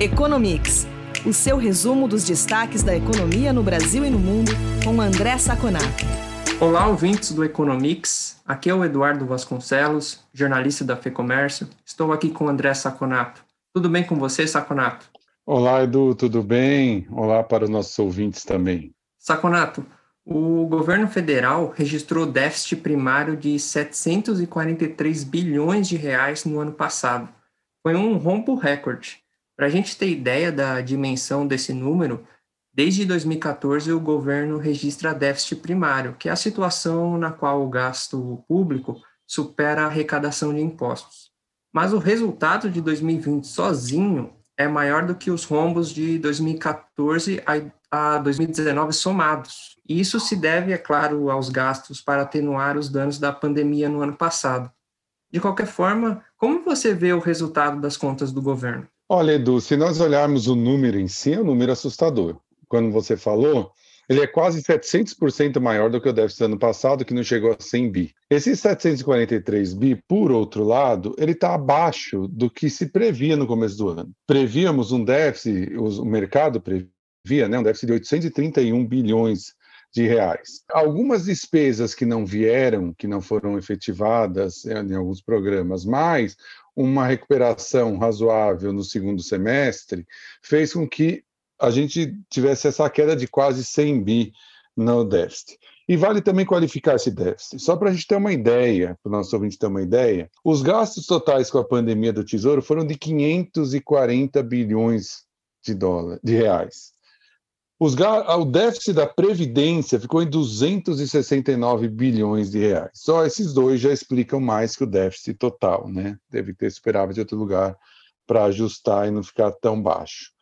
Economics, o seu resumo dos destaques da economia no Brasil e no mundo, com André Saconato. Olá, ouvintes do Economics. Aqui é o Eduardo Vasconcelos, jornalista da FEComércio. Estou aqui com o André Saconato. Tudo bem com você, Saconato? Olá, Edu, tudo bem? Olá para os nossos ouvintes também. Saconato, o governo federal registrou déficit primário de 743 bilhões de reais no ano passado. Foi um rombo recorde. Para a gente ter ideia da dimensão desse número, desde 2014 o governo registra déficit primário, que é a situação na qual o gasto público supera a arrecadação de impostos. Mas o resultado de 2020 sozinho é maior do que os rombos de 2014 a 2019 somados. E isso se deve, é claro, aos gastos para atenuar os danos da pandemia no ano passado. De qualquer forma, como você vê o resultado das contas do governo? Olha, Edu, se nós olharmos o número em si, é um número assustador. Quando você falou, ele é quase 700% maior do que o déficit do ano passado, que não chegou a 100 bi. Esse 743 bi, por outro lado, ele está abaixo do que se previa no começo do ano. Prevíamos um déficit, o mercado previa né, um déficit de 831 bilhões de reais. Algumas despesas que não vieram, que não foram efetivadas em alguns programas, mas uma recuperação razoável no segundo semestre, fez com que a gente tivesse essa queda de quase 100 bi no déficit. E vale também qualificar esse déficit. Só para a gente ter uma ideia, para o nosso ouvinte ter uma ideia, os gastos totais com a pandemia do Tesouro foram de 540 bilhões de dólares, de reais. Os, o déficit da Previdência ficou em 269 bilhões de reais. Só esses dois já explicam mais que o déficit total, né? Deve ter superávit de outro lugar para ajustar e não ficar tão baixo,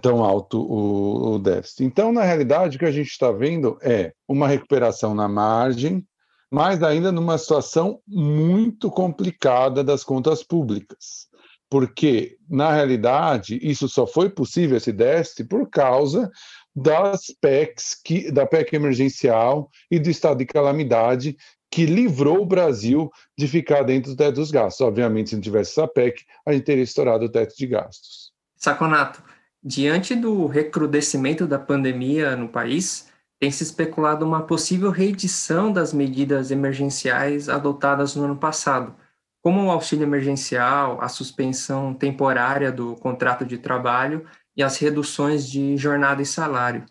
tão alto o, o déficit. Então, na realidade, o que a gente está vendo é uma recuperação na margem, mas ainda numa situação muito complicada das contas públicas porque, na realidade, isso só foi possível, esse déficit, por causa das PECs, que, da PEC emergencial e do estado de calamidade, que livrou o Brasil de ficar dentro do teto dos gastos. Obviamente, se não tivesse essa PEC, a gente teria estourado o teto de gastos. Saconato, diante do recrudescimento da pandemia no país, tem se especulado uma possível reedição das medidas emergenciais adotadas no ano passado, como o auxílio emergencial, a suspensão temporária do contrato de trabalho e as reduções de jornada e salário.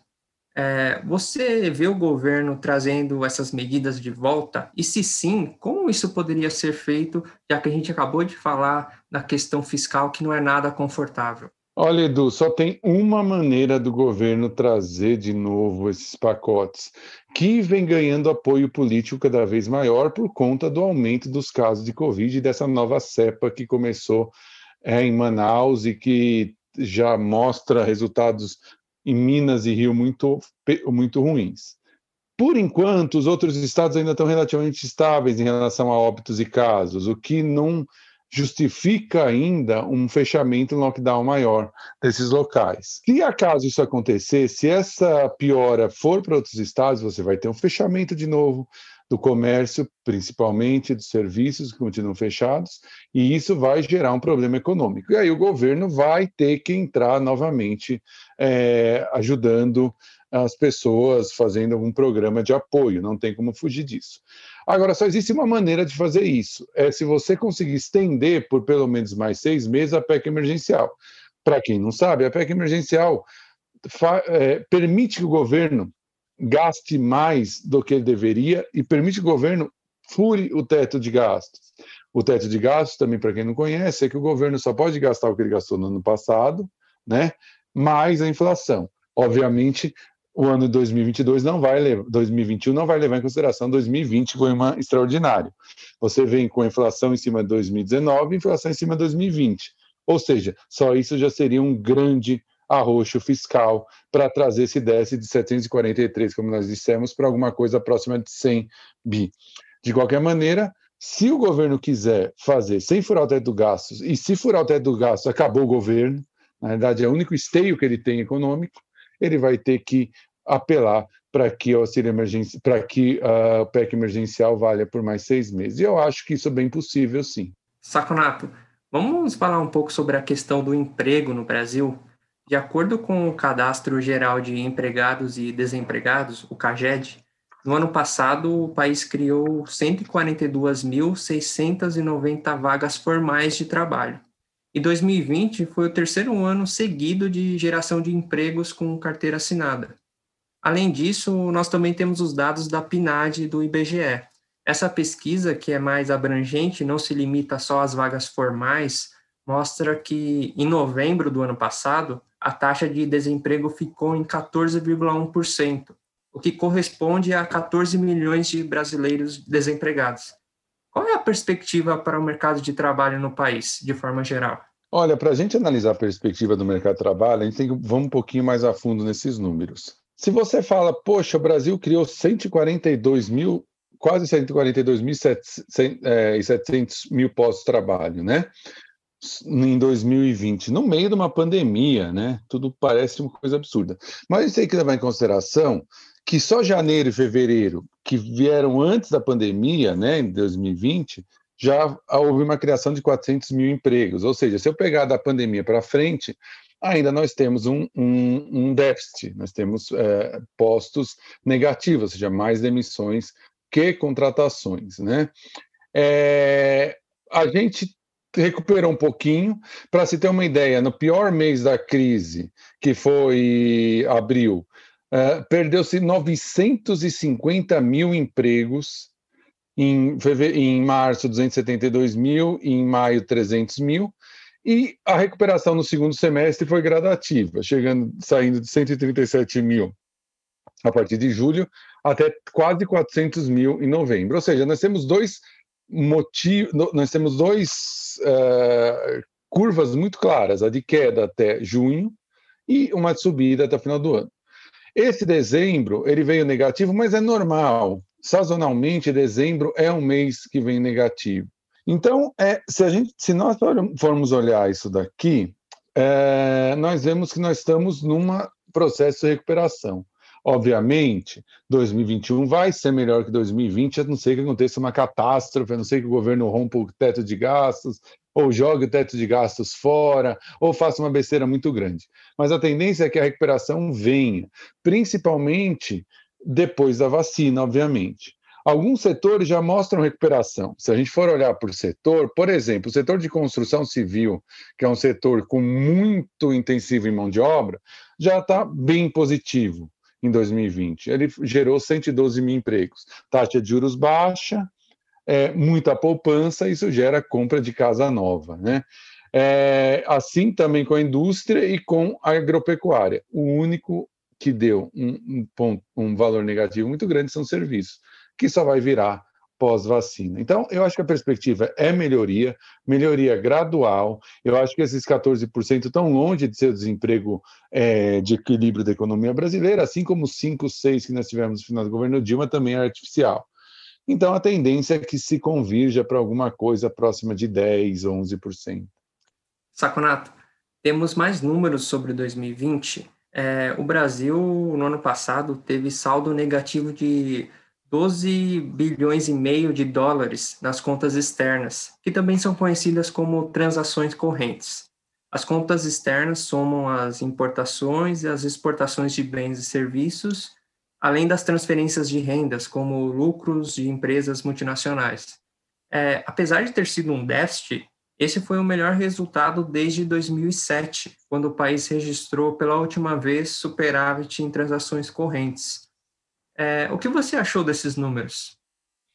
É, você vê o governo trazendo essas medidas de volta? E se sim, como isso poderia ser feito, já que a gente acabou de falar da questão fiscal que não é nada confortável? Olha, Edu, só tem uma maneira do governo trazer de novo esses pacotes, que vem ganhando apoio político cada vez maior por conta do aumento dos casos de Covid e dessa nova cepa que começou é, em Manaus e que já mostra resultados em Minas e Rio muito, muito ruins. Por enquanto, os outros estados ainda estão relativamente estáveis em relação a óbitos e casos, o que não justifica ainda um fechamento, um lockdown maior desses locais. Se acaso isso acontecer, se essa piora for para outros estados, você vai ter um fechamento de novo do comércio, principalmente dos serviços que continuam fechados, e isso vai gerar um problema econômico. E aí o governo vai ter que entrar novamente é, ajudando as pessoas, fazendo algum programa de apoio, não tem como fugir disso. Agora, só existe uma maneira de fazer isso, é se você conseguir estender por pelo menos mais seis meses a PEC emergencial. Para quem não sabe, a PEC emergencial é, permite que o governo gaste mais do que ele deveria e permite que o governo fure o teto de gastos. O teto de gastos, também para quem não conhece, é que o governo só pode gastar o que ele gastou no ano passado, né? mais a inflação. Obviamente, o ano de 2022 não vai levar, 2021 não vai levar em consideração 2020 foi uma extraordinário. Você vem com a inflação em cima de 2019 e inflação em cima de 2020. Ou seja, só isso já seria um grande arroxo fiscal para trazer esse déficit de 743, como nós dissemos, para alguma coisa próxima de 100 bi. De qualquer maneira, se o governo quiser fazer sem furar o teto do gastos, e se furar o teto do gastos, acabou o governo, na verdade é o único esteio que ele tem econômico, ele vai ter que apelar para que o auxílio emergência, para que a PEC emergencial valha por mais seis meses. E eu acho que isso é bem possível, sim. Saconato, Vamos falar um pouco sobre a questão do emprego no Brasil. De acordo com o Cadastro Geral de Empregados e Desempregados, o CAGED, no ano passado o país criou 142.690 vagas formais de trabalho. E 2020 foi o terceiro ano seguido de geração de empregos com carteira assinada. Além disso, nós também temos os dados da PNAD do IBGE. Essa pesquisa, que é mais abrangente, não se limita só às vagas formais, mostra que em novembro do ano passado, a taxa de desemprego ficou em 14,1%, o que corresponde a 14 milhões de brasileiros desempregados. Qual é a perspectiva para o mercado de trabalho no país, de forma geral? Olha, para a gente analisar a perspectiva do mercado de trabalho, a gente tem que vamos um pouquinho mais a fundo nesses números. Se você fala, poxa, o Brasil criou 142 mil, quase 142.700 é, mil postos de trabalho, né? Em 2020, no meio de uma pandemia, né? Tudo parece uma coisa absurda. Mas tem que levar em consideração que só janeiro e fevereiro, que vieram antes da pandemia, né, em 2020, já houve uma criação de 400 mil empregos. Ou seja, se eu pegar da pandemia para frente, ainda nós temos um, um, um déficit, nós temos é, postos negativos, ou seja, mais demissões que contratações. Né? É, a gente recuperou um pouquinho, para se ter uma ideia, no pior mês da crise, que foi abril, é, perdeu-se 950 mil empregos, em, em março 272 mil, em maio 300 mil, e a recuperação no segundo semestre foi gradativa, chegando, saindo de 137 mil a partir de julho até quase 400 mil em novembro. Ou seja, nós temos dois motivos, nós temos dois uh, curvas muito claras, a de queda até junho e uma subida até o final do ano. Esse dezembro ele veio negativo, mas é normal. Sazonalmente, dezembro é um mês que vem negativo. Então, é, se, a gente, se nós formos olhar isso daqui, é, nós vemos que nós estamos num processo de recuperação. Obviamente, 2021 vai ser melhor que 2020, a não ser que aconteça uma catástrofe, a não ser que o governo rompa o teto de gastos, ou jogue o teto de gastos fora, ou faça uma besteira muito grande. Mas a tendência é que a recuperação venha, principalmente depois da vacina, obviamente. Alguns setores já mostram recuperação. Se a gente for olhar por setor, por exemplo, o setor de construção civil, que é um setor com muito intensivo em mão de obra, já está bem positivo em 2020. Ele gerou 112 mil empregos. Taxa de juros baixa, é, muita poupança, isso gera compra de casa nova. Né? É, assim também com a indústria e com a agropecuária. O único que deu um, um, ponto, um valor negativo muito grande são serviços que só vai virar pós-vacina. Então, eu acho que a perspectiva é melhoria, melhoria gradual. Eu acho que esses 14% estão longe de ser o desemprego é, de equilíbrio da economia brasileira, assim como os 5, 6 que nós tivemos no final do governo Dilma também é artificial. Então, a tendência é que se convirja para alguma coisa próxima de 10, 11%. Saconato, temos mais números sobre 2020. É, o Brasil, no ano passado, teve saldo negativo de 12 bilhões e meio de dólares nas contas externas, que também são conhecidas como transações correntes. As contas externas somam as importações e as exportações de bens e serviços, além das transferências de rendas, como lucros de empresas multinacionais. É, apesar de ter sido um déficit, esse foi o melhor resultado desde 2007, quando o país registrou pela última vez superávit em transações correntes, é, o que você achou desses números?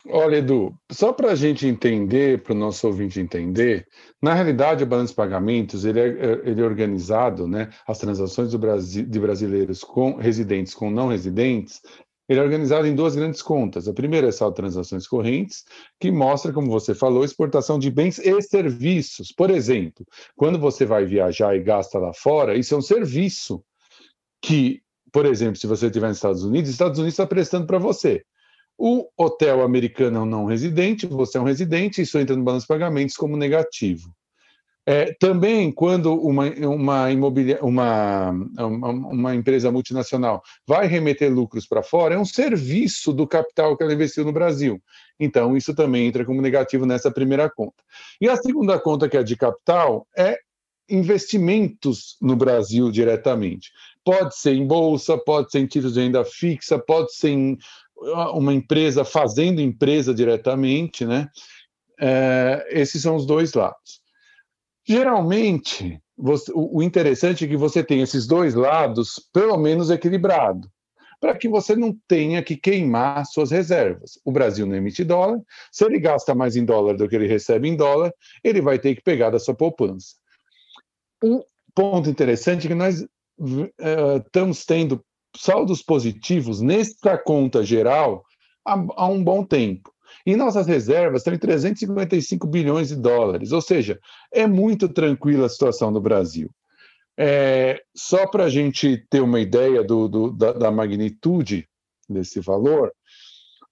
Olha, Edu, só para a gente entender, para o nosso ouvinte entender, na realidade o balanço de pagamentos ele é, ele é organizado, né, as transações de brasileiros com residentes com não residentes, ele é organizado em duas grandes contas. A primeira é só transações correntes, que mostra, como você falou, exportação de bens e serviços. Por exemplo, quando você vai viajar e gasta lá fora, isso é um serviço que por exemplo, se você estiver nos Estados Unidos, Estados Unidos está prestando para você. O hotel americano é um não residente, você é um residente, isso entra no balanço de pagamentos como negativo. É, também, quando uma, uma, imobilia, uma, uma, uma, empresa multinacional vai remeter lucros para fora, é um serviço do capital que ela investiu no Brasil. Então, isso também entra como negativo nessa primeira conta. E a segunda conta, que é de capital, é investimentos no Brasil diretamente. Pode ser em bolsa, pode ser em títulos de renda fixa, pode ser em uma empresa fazendo empresa diretamente, né? É, esses são os dois lados. Geralmente, você, o interessante é que você tem esses dois lados pelo menos equilibrado, para que você não tenha que queimar suas reservas. O Brasil não emite dólar, se ele gasta mais em dólar do que ele recebe em dólar, ele vai ter que pegar da sua poupança. Um ponto interessante é que nós uh, estamos tendo saldos positivos nessa conta geral há, há um bom tempo. E nossas reservas estão em 355 bilhões de dólares, ou seja, é muito tranquila a situação do Brasil. É, só para a gente ter uma ideia do, do, da, da, magnitude desse valor,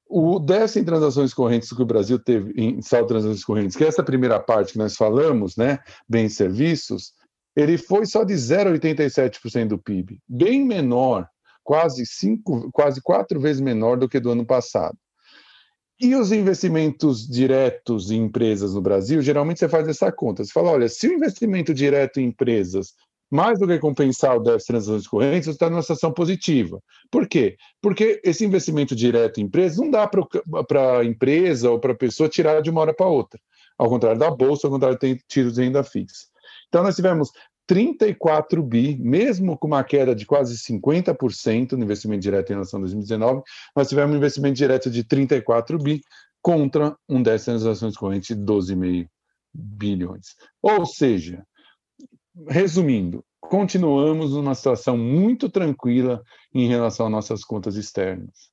o déficit em transações correntes que o Brasil teve em saldo de transações correntes, que é essa primeira parte que nós falamos, né, bens e serviços, ele foi só de 0,87% do PIB, bem menor, quase cinco, quase quatro vezes menor do que do ano passado. E os investimentos diretos em empresas no Brasil, geralmente você faz essa conta. Você fala, olha, se o investimento direto em empresas mais do que compensar o déficit de transações correntes, está numa situação positiva. Por quê? Porque esse investimento direto em empresas não dá para a empresa ou para a pessoa tirar de uma hora para outra. Ao contrário da Bolsa, ao contrário tem tiros de renda fixa. Então, nós tivemos 34 bi, mesmo com uma queda de quase 50% no investimento direto em relação a 2019, nós tivemos um investimento direto de 34 bi contra um déficit nas ações correntes de 12,5 bilhões. Ou seja, resumindo, continuamos numa situação muito tranquila em relação às nossas contas externas.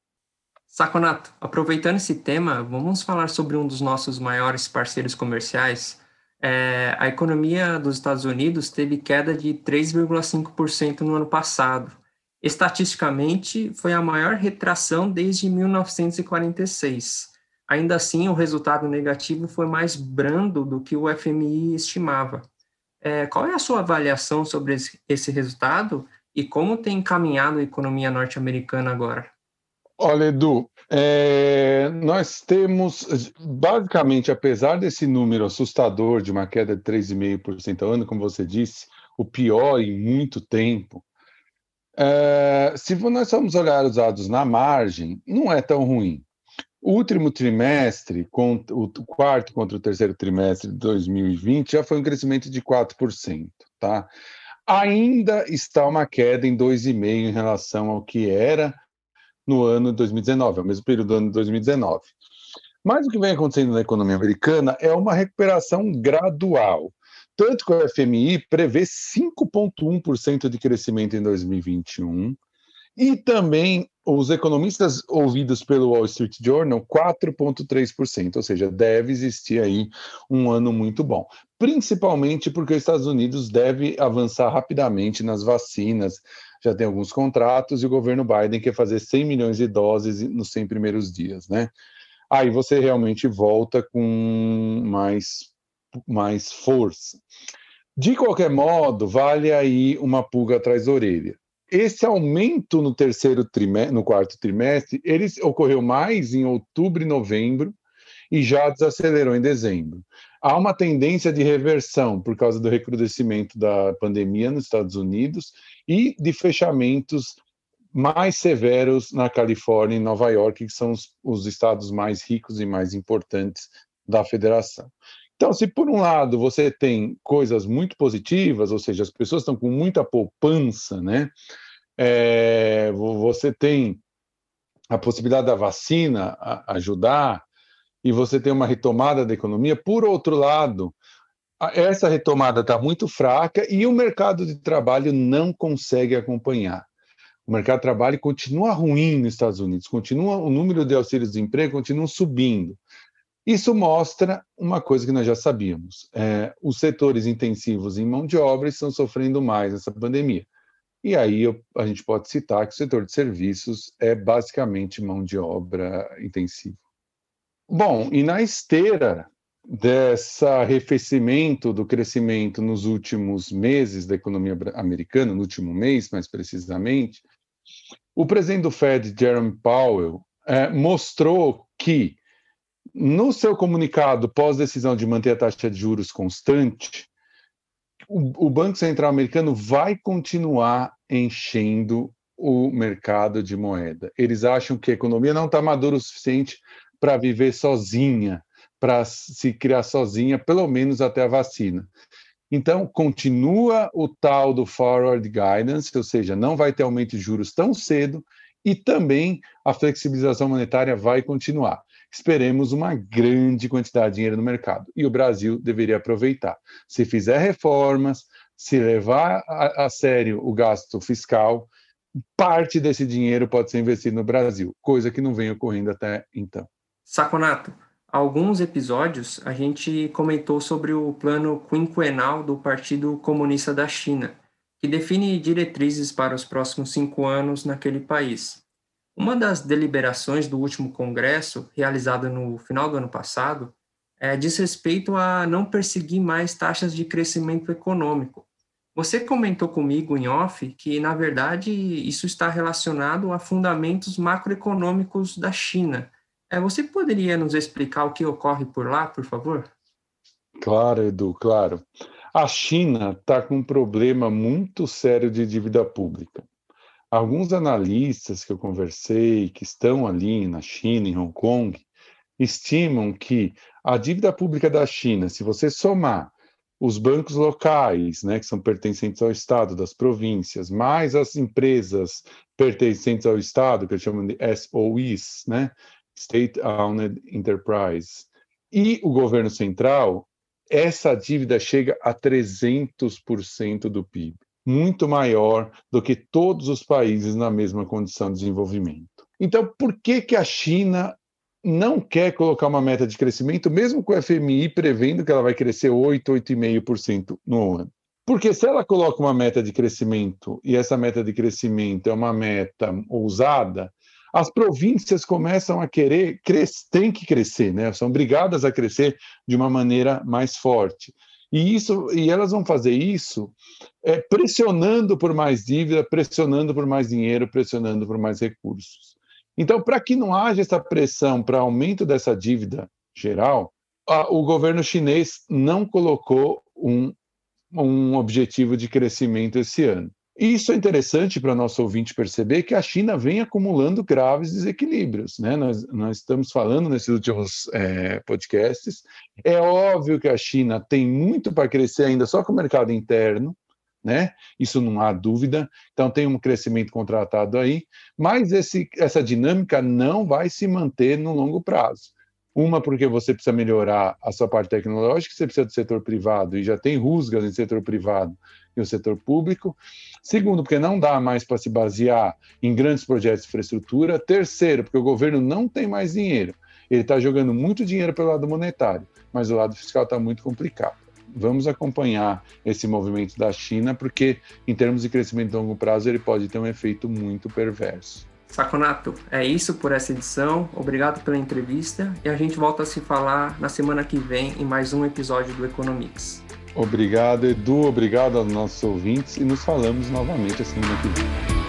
Saconato, aproveitando esse tema, vamos falar sobre um dos nossos maiores parceiros comerciais, é, a economia dos Estados Unidos teve queda de 3,5% no ano passado. Estatisticamente, foi a maior retração desde 1946. Ainda assim, o resultado negativo foi mais brando do que o FMI estimava. É, qual é a sua avaliação sobre esse resultado e como tem encaminhado a economia norte-americana agora? Olha, Edu, é, nós temos, basicamente, apesar desse número assustador de uma queda de 3,5% ao ano, como você disse, o pior em muito tempo, é, se nós formos olhar os dados na margem, não é tão ruim. O último trimestre, o quarto contra o terceiro trimestre de 2020, já foi um crescimento de 4%. Tá? Ainda está uma queda em 2,5% em relação ao que era no ano de 2019, ao mesmo período do ano de 2019. Mas o que vem acontecendo na economia americana é uma recuperação gradual. Tanto que o FMI prevê 5,1% de crescimento em 2021, e também os economistas ouvidos pelo Wall Street Journal, 4,3%, ou seja, deve existir aí um ano muito bom. Principalmente porque os Estados Unidos deve avançar rapidamente nas vacinas, já tem alguns contratos e o governo Biden quer fazer 100 milhões de doses nos 100 primeiros dias, né? Aí você realmente volta com mais, mais força. De qualquer modo, vale aí uma pulga atrás da orelha. Esse aumento no terceiro trimestre, no quarto trimestre, ele ocorreu mais em outubro e novembro e já desacelerou em dezembro. Há uma tendência de reversão por causa do recrudescimento da pandemia nos Estados Unidos e de fechamentos mais severos na Califórnia e Nova York, que são os, os estados mais ricos e mais importantes da federação. Então, se por um lado você tem coisas muito positivas, ou seja, as pessoas estão com muita poupança, né? É, você tem a possibilidade da vacina ajudar e você tem uma retomada da economia. Por outro lado, essa retomada está muito fraca e o mercado de trabalho não consegue acompanhar. O mercado de trabalho continua ruim nos Estados Unidos, continua o número de auxílios de emprego continua subindo. Isso mostra uma coisa que nós já sabíamos: é, os setores intensivos em mão de obra estão sofrendo mais nessa pandemia. E aí eu, a gente pode citar que o setor de serviços é basicamente mão de obra intensiva. Bom, e na esteira desse arrefecimento do crescimento nos últimos meses da economia americana, no último mês mais precisamente, o presidente do Fed, Jerome Powell, é, mostrou que no seu comunicado pós-decisão de manter a taxa de juros constante, o, o Banco Central americano vai continuar enchendo o mercado de moeda. Eles acham que a economia não está madura o suficiente para viver sozinha, para se criar sozinha, pelo menos até a vacina. Então, continua o tal do forward guidance, ou seja, não vai ter aumento de juros tão cedo, e também a flexibilização monetária vai continuar. Esperemos uma grande quantidade de dinheiro no mercado e o Brasil deveria aproveitar. Se fizer reformas, se levar a, a sério o gasto fiscal, parte desse dinheiro pode ser investido no Brasil, coisa que não vem ocorrendo até então. Saconato, alguns episódios a gente comentou sobre o plano quinquenal do Partido Comunista da China, que define diretrizes para os próximos cinco anos naquele país. Uma das deliberações do último congresso, realizada no final do ano passado, é, diz respeito a não perseguir mais taxas de crescimento econômico. Você comentou comigo em off que, na verdade, isso está relacionado a fundamentos macroeconômicos da China. É, você poderia nos explicar o que ocorre por lá, por favor? Claro, Edu, claro. A China está com um problema muito sério de dívida pública. Alguns analistas que eu conversei, que estão ali na China, em Hong Kong, estimam que a dívida pública da China, se você somar os bancos locais, né, que são pertencentes ao Estado, das províncias, mais as empresas pertencentes ao Estado, que eles chamam de SOEs, né, State Owned Enterprise, e o governo central, essa dívida chega a 300% do PIB muito maior do que todos os países na mesma condição de desenvolvimento. Então, por que, que a China não quer colocar uma meta de crescimento, mesmo com o FMI prevendo que ela vai crescer 8, 8,5% no ano? Porque se ela coloca uma meta de crescimento e essa meta de crescimento é uma meta ousada, as províncias começam a querer, têm que crescer, né? são obrigadas a crescer de uma maneira mais forte. E, isso, e elas vão fazer isso é, pressionando por mais dívida, pressionando por mais dinheiro, pressionando por mais recursos. Então, para que não haja essa pressão para aumento dessa dívida geral, a, o governo chinês não colocou um, um objetivo de crescimento esse ano. E isso é interessante para nosso ouvinte perceber que a China vem acumulando graves desequilíbrios. Né? Nós, nós estamos falando nesses últimos é, podcasts. É óbvio que a China tem muito para crescer ainda só com o mercado interno, né? Isso não há dúvida. Então tem um crescimento contratado aí, mas esse, essa dinâmica não vai se manter no longo prazo. Uma, porque você precisa melhorar a sua parte tecnológica, você precisa do setor privado, e já tem rusgas em setor privado e o setor público. Segundo, porque não dá mais para se basear em grandes projetos de infraestrutura. Terceiro, porque o governo não tem mais dinheiro. Ele está jogando muito dinheiro pelo lado monetário, mas o lado fiscal está muito complicado. Vamos acompanhar esse movimento da China, porque em termos de crescimento a longo prazo ele pode ter um efeito muito perverso. Saconato, é isso por essa edição. Obrigado pela entrevista e a gente volta a se falar na semana que vem em mais um episódio do Economics. Obrigado, Edu. Obrigado aos nossos ouvintes e nos falamos novamente a semana que vem.